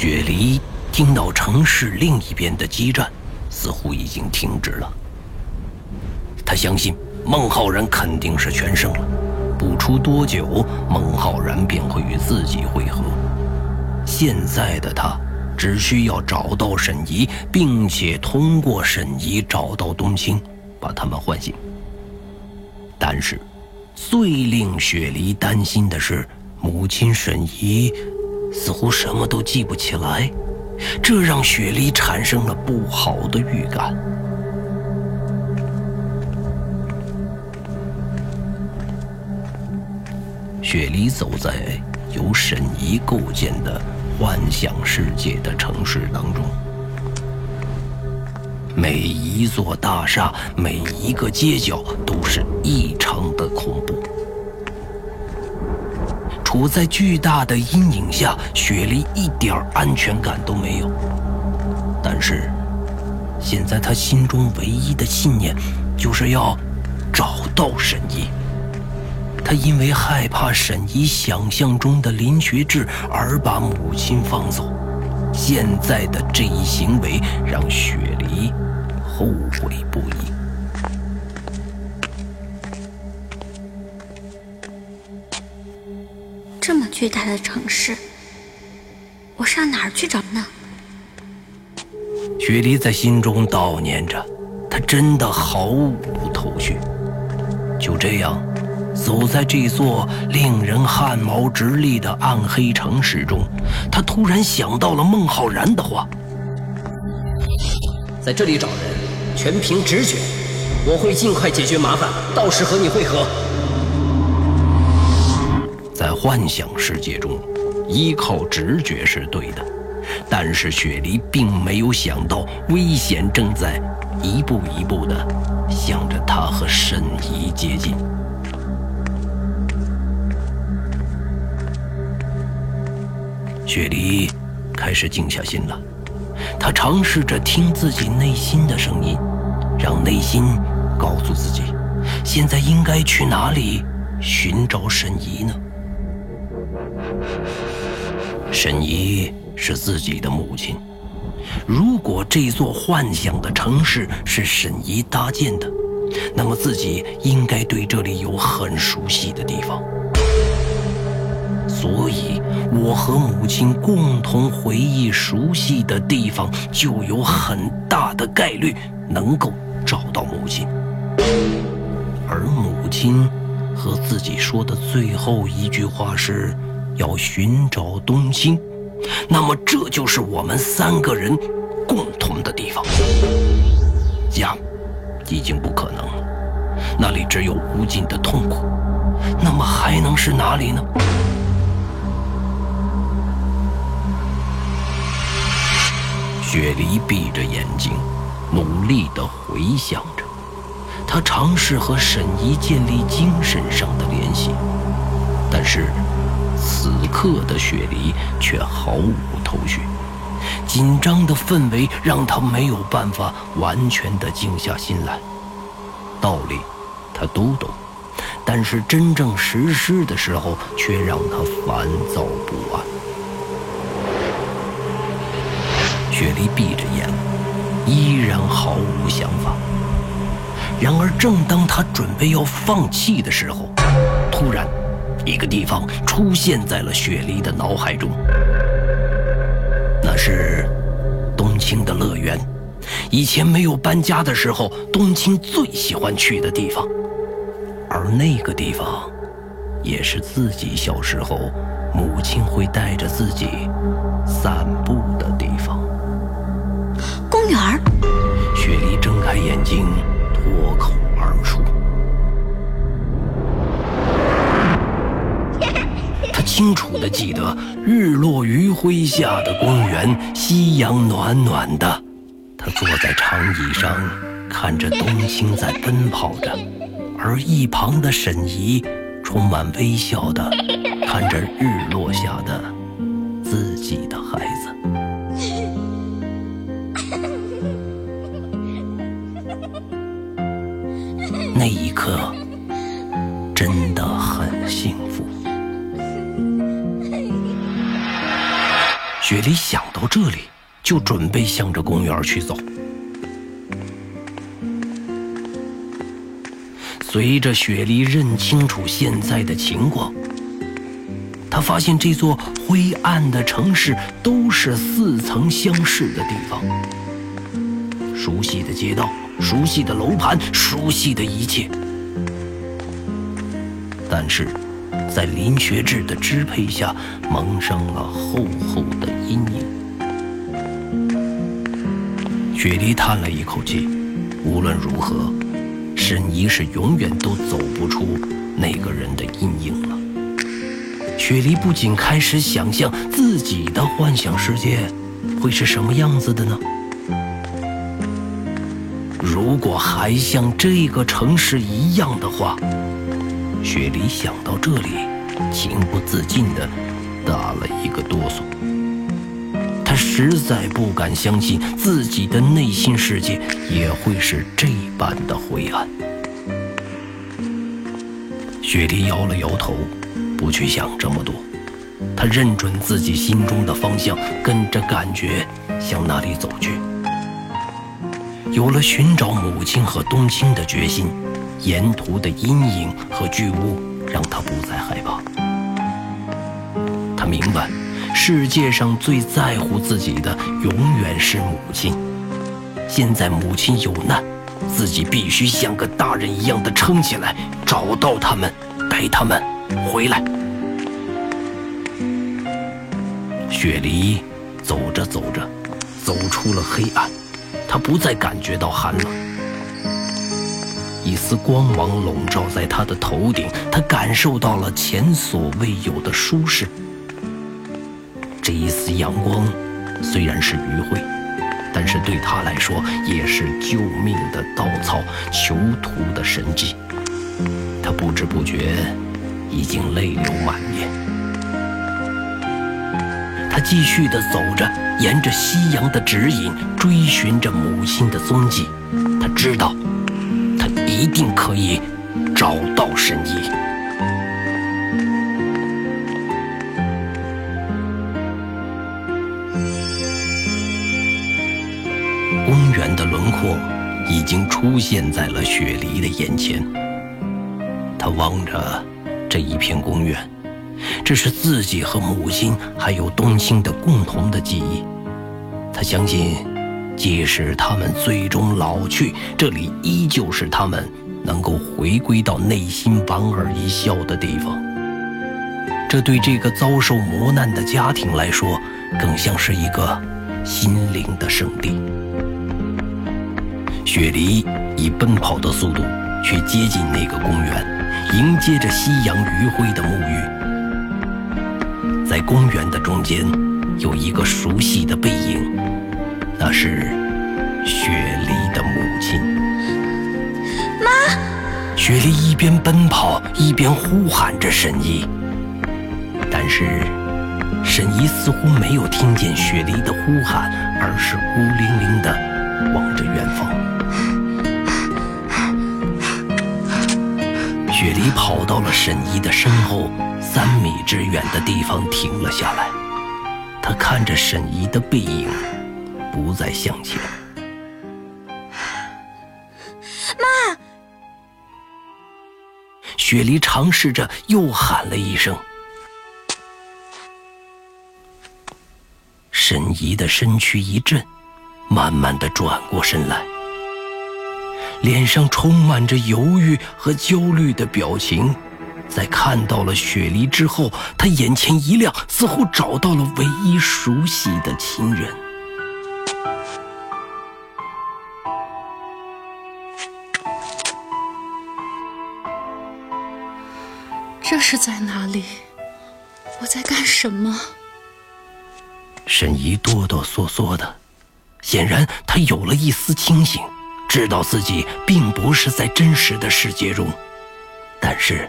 雪梨听到城市另一边的激战似乎已经停止了。他相信孟浩然肯定是全胜了，不出多久，孟浩然便会与自己会合。现在的他只需要找到沈怡，并且通过沈怡找到冬青，把他们唤醒。但是，最令雪梨担心的是，母亲沈怡似乎什么都记不起来，这让雪梨产生了不好的预感。雪梨走在由沈怡构建的幻想世界的城市当中，每一座大厦、每一个街角都是异常的恐怖。处在巨大的阴影下，雪梨一点安全感都没有。但是，现在她心中唯一的信念，就是要找到沈怡。他因为害怕沈怡想象中的林学志而把母亲放走，现在的这一行为让雪梨后悔不已。巨大的城市，我上哪儿去找呢？雪梨在心中悼念着，她真的毫无头绪。就这样。走在这座令人汗毛直立的暗黑城市中，他突然想到了孟浩然的话：“在这里找人，全凭直觉。我会尽快解决麻烦，到时和你会合。”幻想世界中，依靠直觉是对的，但是雪梨并没有想到，危险正在一步一步地向着他和沈怡接近。雪梨开始静下心了，她尝试着听自己内心的声音，让内心告诉自己，现在应该去哪里寻找沈怡呢？沈怡是自己的母亲，如果这座幻想的城市是沈怡搭建的，那么自己应该对这里有很熟悉的地方。所以，我和母亲共同回忆熟悉的地方，就有很大的概率能够找到母亲。而母亲和自己说的最后一句话是要寻找冬青，那么这就是我们三个人共同的地方。家已经不可能了，那里只有无尽的痛苦，那么还能是哪里呢？雪梨闭着眼睛，努力地回想着。她尝试和沈怡建立精神上的联系，但是此刻的雪梨却毫无头绪。紧张的氛围让她没有办法完全的静下心来。道理她都懂，但是真正实施的时候，却让她烦躁不安。雪梨闭着眼，依然毫无想法。然而，正当他准备要放弃的时候，突然，一个地方出现在了雪梨的脑海中。那是冬青的乐园，以前没有搬家的时候，冬青最喜欢去的地方。而那个地方，也是自己小时候母亲会带着自己散步的地方。公园雪梨睁开眼睛，脱口而出。清楚的记得，日落余晖下的公园，夕阳暖暖的。他坐在长椅上，看着冬青在奔跑着，而一旁的沈怡充满微笑的看着日落下的自己的孩子。那一刻，雪梨想到这里，就准备向着公园去走。随着雪梨认清楚现在的情况，他发现这座灰暗的城市都是似曾相识的地方，熟悉的街道，熟悉的楼盘，熟悉的一切。但是，在林学志的支配下，蒙上了厚厚的阴影。雪梨叹了一口气，无论如何。沈怡是永远都走不出那个人的阴影了。雪梨不仅开始想象自己的幻想世界会是什么样子的呢？如果还像这个城市一样的话，雪梨想到这里，情不自禁地打了一个哆嗦。他实在不敢相信自己的内心世界也会是这般的灰暗。雪梨摇了摇头，不去想这么多。他认准自己心中的方向，跟着感觉向那里走去。有了寻找母亲和冬青的决心，沿途的阴影和巨物让他不再害怕。他明白，世界上最在乎自己的永远是母亲。现在母亲有难。自己必须像个大人一样的撑起来，找到他们，带他们回来。雪梨走着走着，走出了黑暗，他不再感觉到寒冷。一丝光芒笼罩在他的头顶，他感受到了前所未有的舒适。这一丝阳光虽然是余晖。但是对他来说，也是救命的稻草，囚徒的神迹。他不知不觉已经泪流满面。他继续地走着，沿着夕阳的指引，追寻着母亲的踪迹。他知道，一定可以找到神医。公园的轮廓已经出现在了雪梨的眼前。他望着这一片公园，这是自己和母亲还有冬青的共同的记忆。他相信，即使他们最终老去，这里依旧是他们能够回归到内心莞尔一笑的地方。这对这个遭受磨难的家庭来说，更像是一个心灵的圣地。雪梨以奔跑的速度去接近那个公园，迎接着夕阳余晖的沐浴。在公园的中间，有一个熟悉的背影，那是雪梨的母亲。妈！雪梨一边奔跑一边呼喊着沈怡，但是沈怡似乎没有听见雪梨的呼喊，而是孤零零的望着远方。雪梨跑到了沈怡的身后三米之远的地方，停了下来。他看着沈怡的背影，不再向前。妈！雪梨尝试着又喊了一声。沈怡的身躯一震，慢慢的转过身来。脸上充满着犹豫和焦虑的表情，在看到了雪梨之后，他眼前一亮，似乎找到了唯一熟悉的亲人。是在哪里？我在干什么？沈怡哆哆嗦嗦的，显然他有了一丝清醒。知道自己并不是在真实的世界中，但是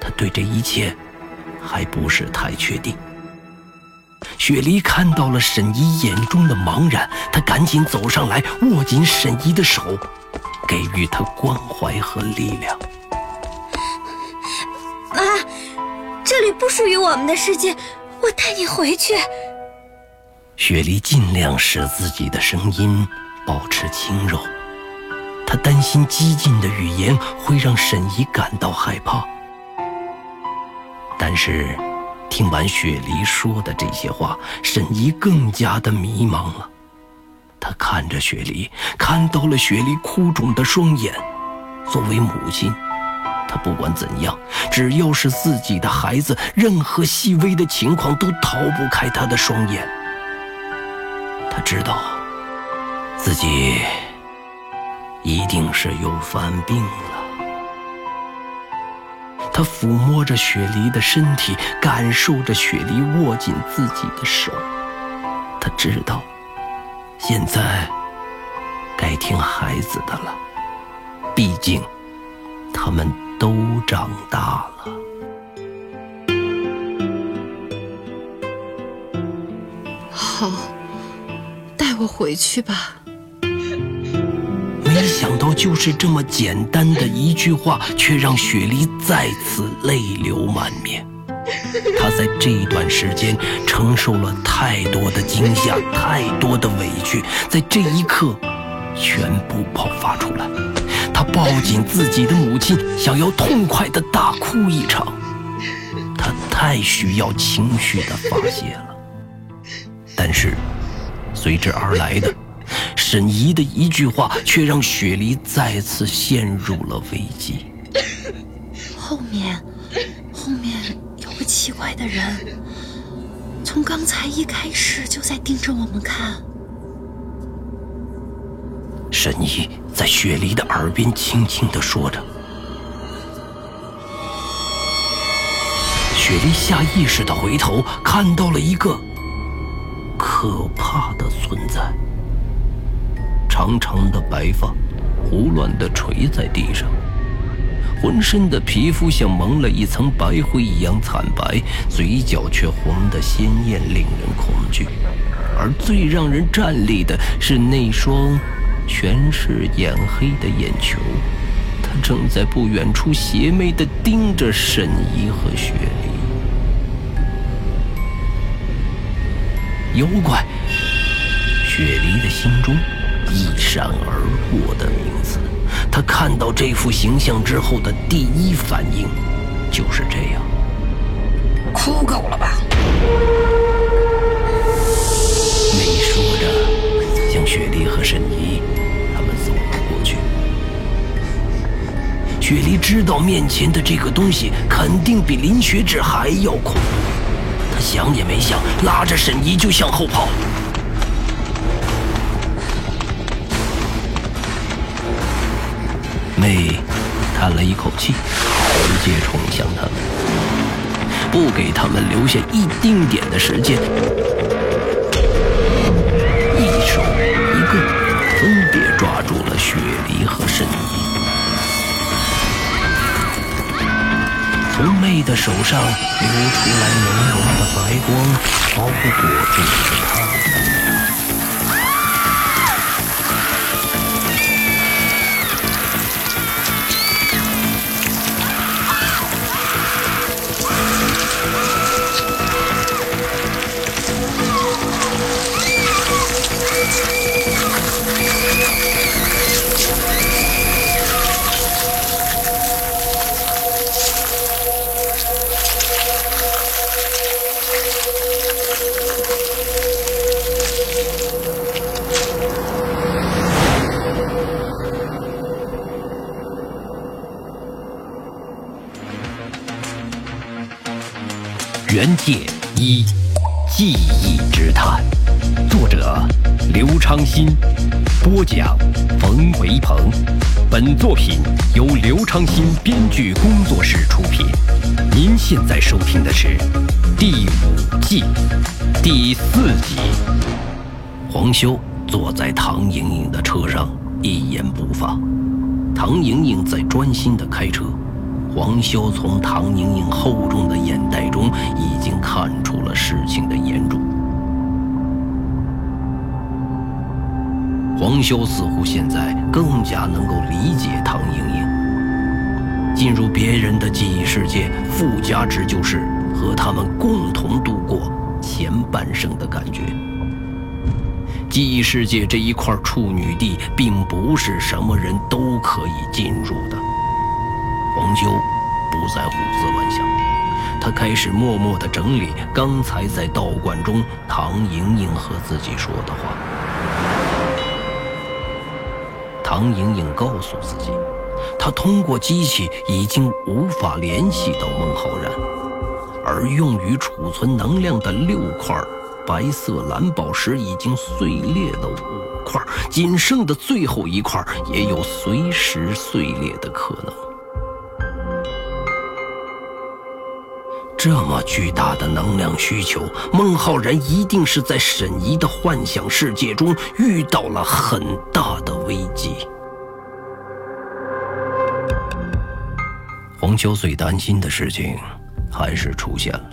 他对这一切还不是太确定。雪梨看到了沈怡眼中的茫然，她赶紧走上来，握紧沈怡的手，给予她关怀和力量。这里不属于我们的世界，我带你回去。雪梨尽量使自己的声音保持轻柔，她担心激进的语言会让沈怡感到害怕。但是，听完雪梨说的这些话，沈怡更加的迷茫了。她看着雪梨，看到了雪梨哭肿的双眼。作为母亲，他不管怎样，只要是自己的孩子，任何细微的情况都逃不开他的双眼。他知道，自己一定是又犯病了。他抚摸着雪梨的身体，感受着雪梨握紧自己的手。他知道，现在该听孩子的了，毕竟他们都长大了。好，带我回去吧。没想到，就是这么简单的一句话，却让雪梨再次泪流满面。她在这段时间承受了太多的惊吓，太多的委屈，在这一刻，全部爆发出来。她抱紧自己的母亲，想要痛快的大哭一场。他太需要情绪的发泄了，但是，随之而来的。沈怡的一句话，却让雪梨再次陷入了危机。后面，后面有个奇怪的人，从刚才一开始就在盯着我们看。沈怡在雪梨的耳边轻轻地说着。雪梨下意识地回头，看到了一个可怕的存在。长长的白发，胡乱地垂在地上，浑身的皮肤像蒙了一层白灰一样惨白，嘴角却红得鲜艳，令人恐惧。而最让人战栗的是那双全是眼黑的眼球，他正在不远处邪魅地盯着沈怡和雪梨。妖怪，雪梨的心中。一闪而过的名字，他看到这副形象之后的第一反应就是这样。哭够了吧？没说着，将雪梨和沈怡雪梨知道面前的这个东西肯定比林雪芷还要恐怖，她想也没想，拉着沈怡就向后跑。妹叹了一口气，直接冲向他们，不给他们留下一丁点的时间，一手一个分别抓住了雪梨和沈怡，从妹的手上流出来浓浓的白光，毫不裹住。原界一记忆之谈，作者刘昌新，播讲冯维鹏。本作品由刘昌新编剧工作室出品。您现在收听的是第五季第四集。黄修坐在唐莹莹的车上，一言不发。唐莹莹在专心的开车。黄修从唐莹莹厚重的眼袋中已经看出了事情的严重。黄修似乎现在更加能够理解唐莹莹。进入别人的记忆世界，附加值就是和他们共同度过前半生的感觉。记忆世界这一块处女地，并不是什么人都可以进入的。黄秋不再胡思乱想，他开始默默地整理刚才在道观中唐莹莹和自己说的话。唐莹莹告诉自己，她通过机器已经无法联系到孟浩然，而用于储存能量的六块。白色蓝宝石已经碎裂了五块，仅剩的最后一块也有随时碎裂的可能。这么巨大的能量需求，孟浩然一定是在沈怡的幻想世界中遇到了很大的危机。黄秋最担心的事情，还是出现了。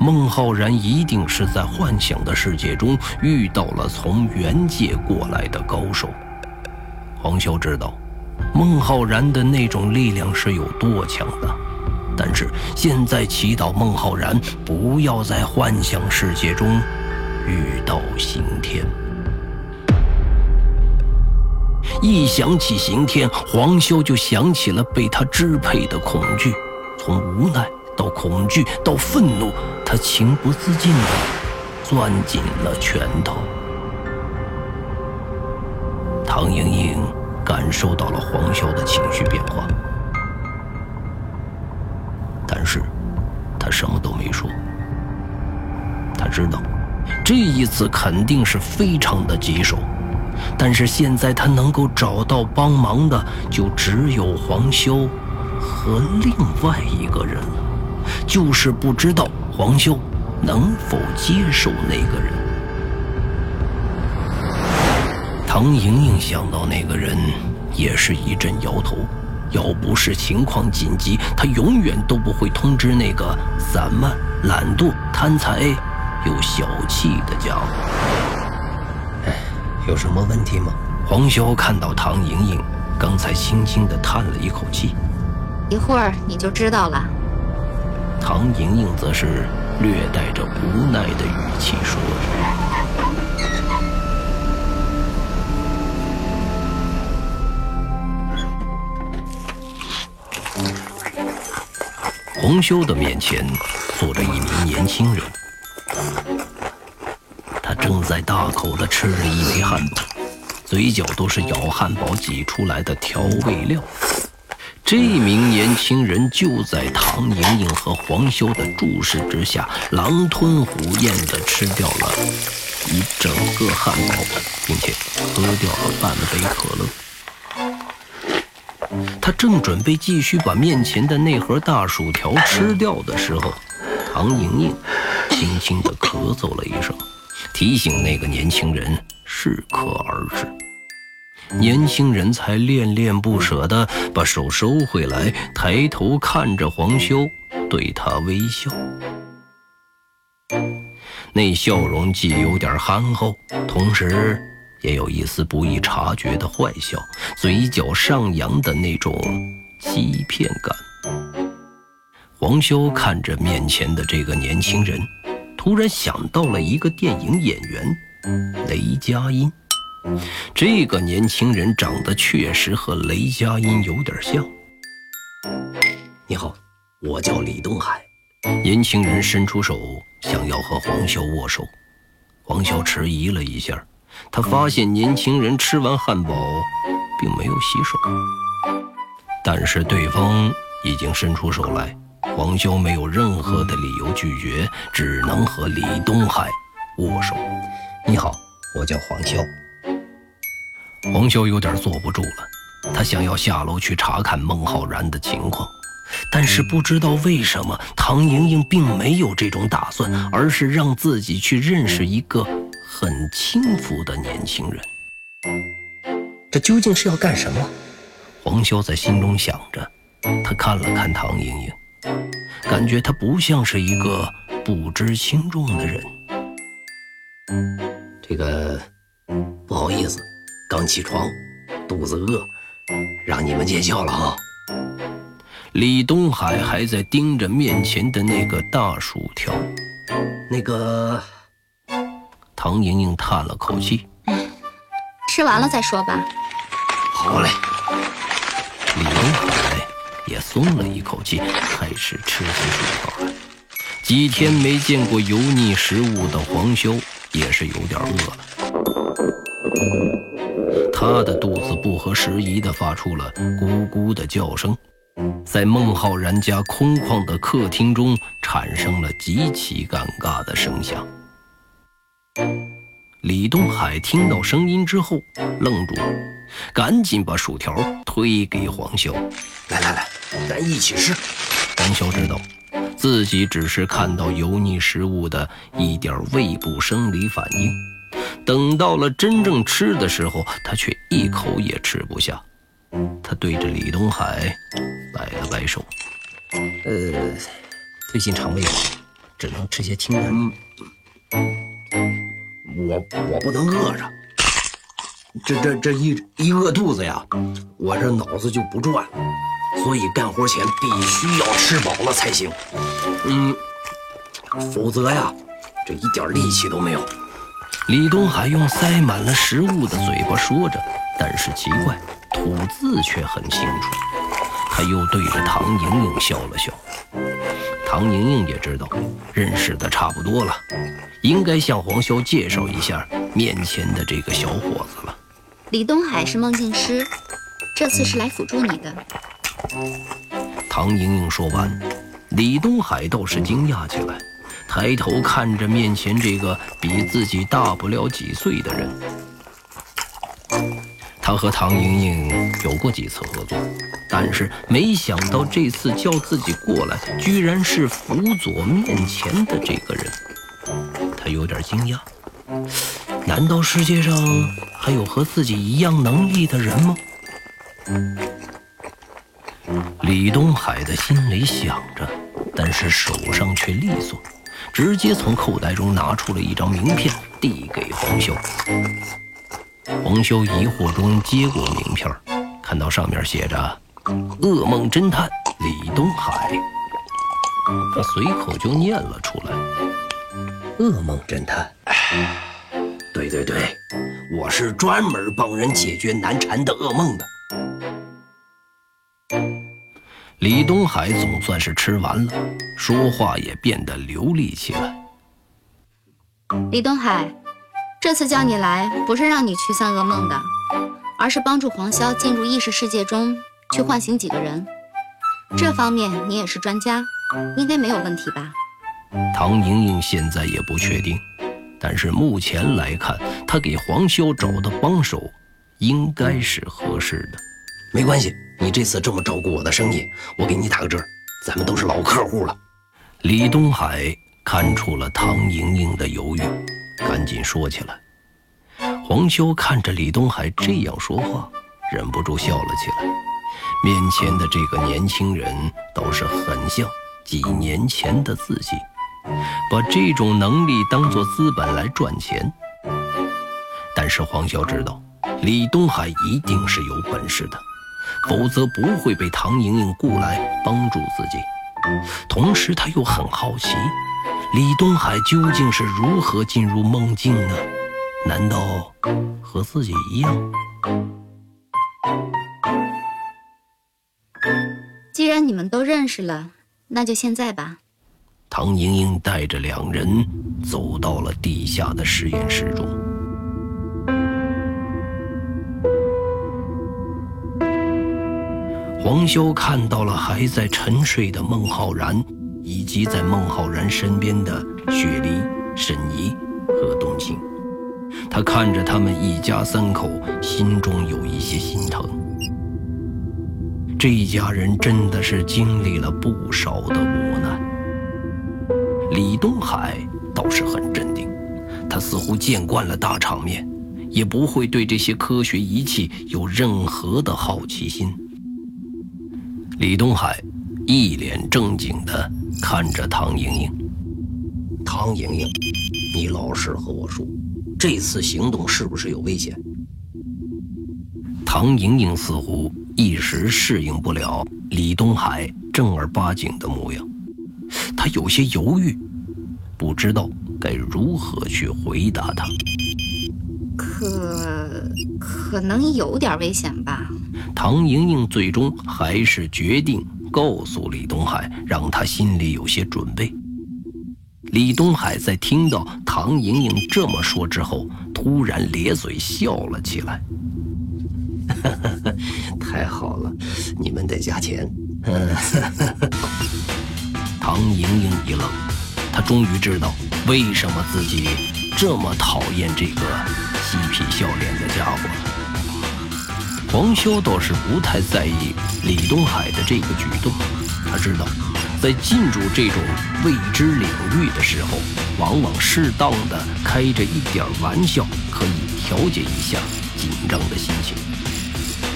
孟浩然一定是在幻想的世界中遇到了从原界过来的高手。黄秋知道，孟浩然的那种力量是有多强大，但是现在祈祷孟浩然不要在幻想世界中遇到刑天。一想起刑天，黄修就想起了被他支配的恐惧，从无奈。到恐惧，到愤怒，他情不自禁地攥紧了拳头。唐莹莹感受到了黄潇的情绪变化，但是他什么都没说。他知道，这一次肯定是非常的棘手，但是现在他能够找到帮忙的，就只有黄潇和另外一个人了。就是不知道黄修能否接受那个人。唐莹莹想到那个人，也是一阵摇头。要不是情况紧急，他永远都不会通知那个散漫、懒惰、贪财又小气的家伙。哎，有什么问题吗？黄潇看到唐莹莹刚才轻轻地叹了一口气，一会儿你就知道了。唐莹莹则是略带着无奈的语气说着：“洪修的面前坐着一名年轻人，他正在大口的吃着一枚汉堡，嘴角都是咬汉堡挤出来的调味料。”这名年轻人就在唐莹莹和黄修的注视之下，狼吞虎咽地吃掉了一整个汉堡，并且喝掉了半杯可乐。他正准备继续把面前的那盒大薯条吃掉的时候，唐莹莹轻轻地咳嗽了一声，提醒那个年轻人适可而止。年轻人才恋恋不舍地把手收回来，抬头看着黄修，对他微笑。那笑容既有点憨厚，同时也有一丝不易察觉的坏笑，嘴角上扬的那种欺骗感。黄修看着面前的这个年轻人，突然想到了一个电影演员——雷佳音。这个年轻人长得确实和雷佳音有点像。你好，我叫李东海。年轻人伸出手想要和黄潇握手，黄潇迟疑了一下，他发现年轻人吃完汉堡并没有洗手，但是对方已经伸出手来，黄潇没有任何的理由拒绝，只能和李东海握手。你好，我叫黄潇。黄潇有点坐不住了，他想要下楼去查看孟浩然的情况，但是不知道为什么唐莹莹并没有这种打算，而是让自己去认识一个很轻浮的年轻人。这究竟是要干什么？黄潇在心中想着，他看了看唐莹莹，感觉她不像是一个不知轻重的人。这个不好意思。刚起床，肚子饿，让你们见笑了啊！李东海还在盯着面前的那个大薯条。那个，唐莹莹叹了口气：“吃完了再说吧。”好嘞。李东海也松了一口气，开始吃起薯条来。几天没见过油腻食物的黄潇也是有点饿了。他的肚子不合时宜地发出了咕咕的叫声，在孟浩然家空旷的客厅中产生了极其尴尬的声响。李东海听到声音之后愣住，赶紧把薯条推给黄潇：“来来来，咱一起吃。”黄潇知道自己只是看到油腻食物的一点胃部生理反应。等到了真正吃的时候，他却一口也吃不下。他对着李东海摆了摆手：“呃，最近肠胃不好，只能吃些清淡。我我不能饿着，这这这一一饿肚子呀，我这脑子就不转，所以干活前必须要吃饱了才行。嗯，否则呀，这一点力气都没有。”李东海用塞满了食物的嘴巴说着，但是奇怪，吐字却很清楚。他又对着唐莹莹笑了笑。唐莹莹也知道，认识的差不多了，应该向黄潇介绍一下面前的这个小伙子了。李东海是梦境师，这次是来辅助你的。唐莹莹说完，李东海倒是惊讶起来。抬头看着面前这个比自己大不了几岁的人，他和唐莹莹有过几次合作，但是没想到这次叫自己过来，居然是辅佐面前的这个人。他有点惊讶，难道世界上还有和自己一样能力的人吗？李东海的心里想着，但是手上却利索。直接从口袋中拿出了一张名片，递给黄潇。黄潇疑惑中接过名片，看到上面写着“噩梦侦探李东海”，他随口就念了出来：“噩梦侦探。”对对对，我是专门帮人解决难缠的噩梦的。李东海总算是吃完了，说话也变得流利起来。李东海，这次叫你来不是让你驱散噩梦的，而是帮助黄潇进入意识世界中去唤醒几个人。这方面你也是专家，应该没有问题吧？唐莹莹现在也不确定，但是目前来看，她给黄潇找的帮手应该是合适的。没关系。你这次这么照顾我的生意，我给你打个折，咱们都是老客户了。李东海看出了唐莹莹的犹豫，赶紧说起来。黄潇看着李东海这样说话，忍不住笑了起来。面前的这个年轻人倒是很像几年前的自己，把这种能力当做资本来赚钱。但是黄潇知道，李东海一定是有本事的。否则不会被唐莹莹雇来帮助自己。同时，他又很好奇，李东海究竟是如何进入梦境呢？难道和自己一样？既然你们都认识了，那就现在吧。唐莹莹带着两人走到了地下的实验室中。黄潇看到了还在沉睡的孟浩然，以及在孟浩然身边的雪梨、沈怡和冬青。他看着他们一家三口，心中有一些心疼。这一家人真的是经历了不少的磨难。李东海倒是很镇定，他似乎见惯了大场面，也不会对这些科学仪器有任何的好奇心。李东海一脸正经地看着唐莹莹。唐莹莹，你老实和我说，这次行动是不是有危险？唐莹莹似乎一时适应不了李东海正儿八经的模样，她有些犹豫，不知道该如何去回答他。可可能有点危险吧。唐莹莹最终还是决定告诉李东海，让他心里有些准备。李东海在听到唐莹莹这么说之后，突然咧嘴笑了起来。太好了，你们得加钱。唐莹莹一愣，她终于知道为什么自己这么讨厌这个嬉皮笑脸的家伙了。黄潇倒是不太在意李东海的这个举动，他知道，在进入这种未知领域的时候，往往适当的开着一点玩笑，可以调节一下紧张的心情。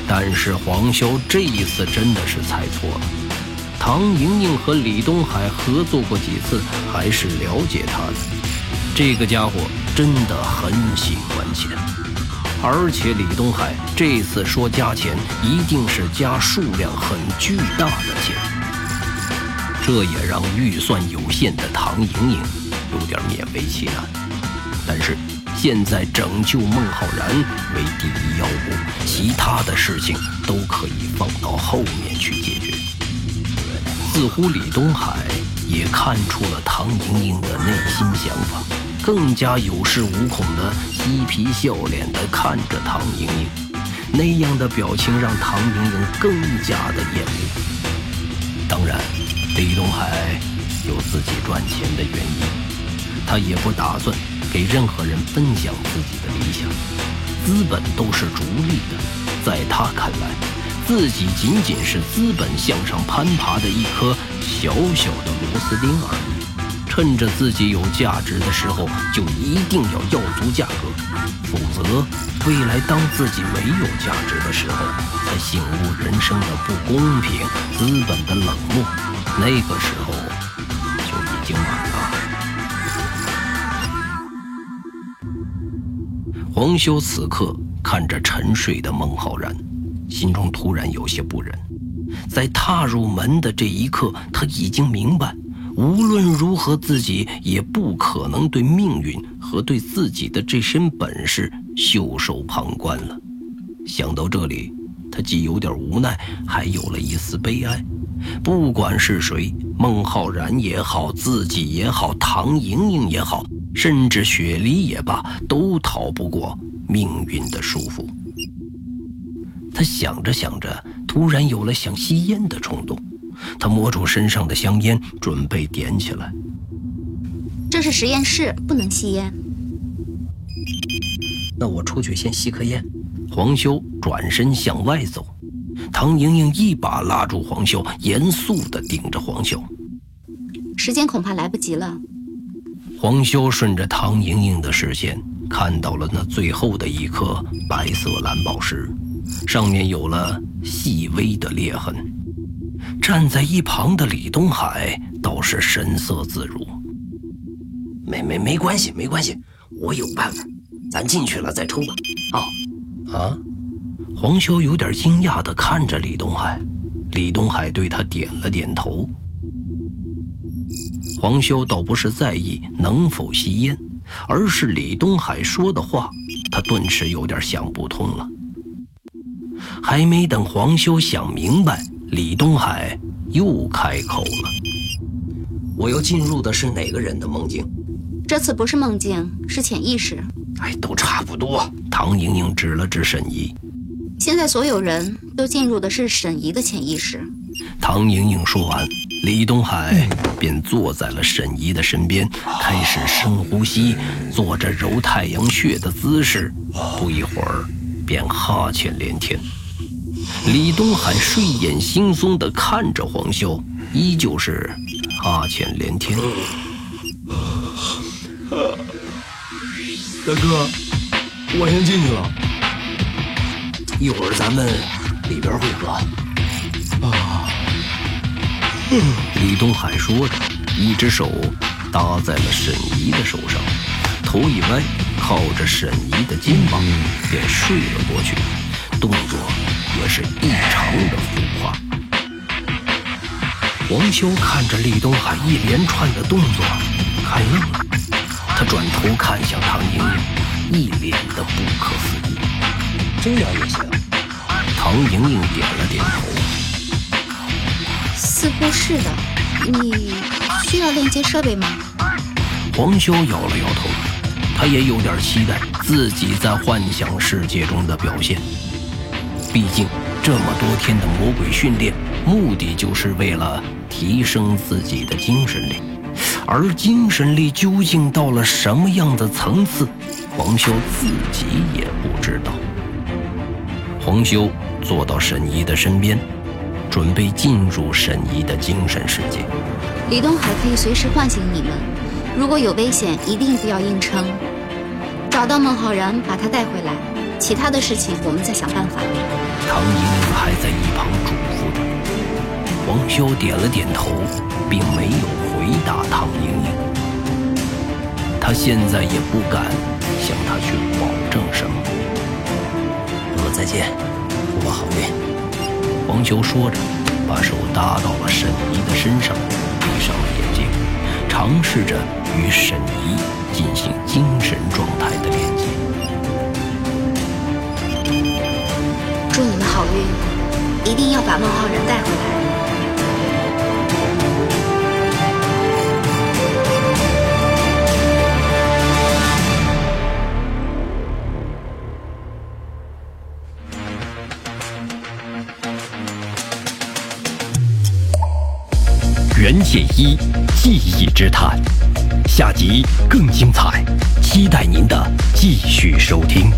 但是黄潇这一次真的是猜错了。唐莹莹和李东海合作过几次，还是了解他的。这个家伙真的很喜欢钱，而且李东海这次说加钱，一定是加数量很巨大的钱。这也让预算有限的唐莹莹有点勉为其难。但是现在拯救孟浩然为第一要务，其他的事情都可以放到后面去解决。似乎李东海也看出了唐莹莹的内心想法，更加有恃无恐的嬉皮笑脸地看着唐莹莹，那样的表情让唐莹莹更加的厌恶。当然，李东海有自己赚钱的原因，他也不打算给任何人分享自己的理想。资本都是逐利的，在他看来。自己仅仅是资本向上攀爬的一颗小小的螺丝钉而已。趁着自己有价值的时候，就一定要要足价格，否则未来当自己没有价值的时候，才醒悟人生的不公平、资本的冷漠，那个时候就已经晚了。黄修此刻看着沉睡的孟浩然。心中突然有些不忍，在踏入门的这一刻，他已经明白，无论如何，自己也不可能对命运和对自己的这身本事袖手旁观了。想到这里，他既有点无奈，还有了一丝悲哀。不管是谁，孟浩然也好，自己也好，唐莹莹也好，甚至雪梨也罢，都逃不过命运的束缚。他想着想着，突然有了想吸烟的冲动。他摸出身上的香烟，准备点起来。这是实验室，不能吸烟。那我出去先吸颗烟。黄修转身向外走，唐莹莹一把拉住黄修，严肃地盯着黄修。时间恐怕来不及了。黄修顺着唐莹莹的视线，看到了那最后的一颗白色蓝宝石。上面有了细微的裂痕，站在一旁的李东海倒是神色自如。没没没关系，没关系，我有办法，咱进去了再抽吧。啊啊！黄修有点惊讶地看着李东海，李东海对他点了点头。黄修倒不是在意能否吸烟，而是李东海说的话，他顿时有点想不通了。还没等黄修想明白，李东海又开口了：“我要进入的是哪个人的梦境？这次不是梦境，是潜意识。哎，都差不多。”唐莹莹指了指沈怡：“现在所有人都进入的是沈怡的潜意识。”唐莹莹说完，李东海便坐在了沈怡的身边，开始深呼吸，做着揉太阳穴的姿势。不一会儿。便哈欠连天，李东海睡眼惺忪地看着黄潇，依旧是哈欠连天。大哥，我先进去了，一会儿咱们里边会合。啊！李东海说着，一只手搭在了沈怡的手上，头一歪。靠着沈怡的肩膀，便睡了过去，动作也是异常的浮夸。黄修看着李东海一连串的动作，看愣了。他转头看向唐莹莹，一脸的不可思议。这样也行？唐莹莹点了点头。似乎是的。你需要链接设备吗？黄潇摇了摇头，他也有点期待自己在幻想世界中的表现。毕竟这么多天的魔鬼训练，目的就是为了提升自己的精神力。而精神力究竟到了什么样的层次，黄修自己也不知道。黄修坐到沈怡的身边，准备进入沈怡的精神世界。李东海可以随时唤醒你们，如果有危险，一定不要硬撑。找到孟浩然，把他带回来，其他的事情我们再想办法。唐莹莹还在一旁嘱咐着，黄修点了点头，并没有。回答唐莹莹，他现在也不敢向她去保证什么。那么再见，祝我好运。黄修说着，把手搭到了沈怡的身上，闭上了眼睛，尝试着与沈怡进行精神状态的连接。祝你们好运，一定要把孟浩然带回来。袁解一记忆之谈，下集更精彩，期待您的继续收听。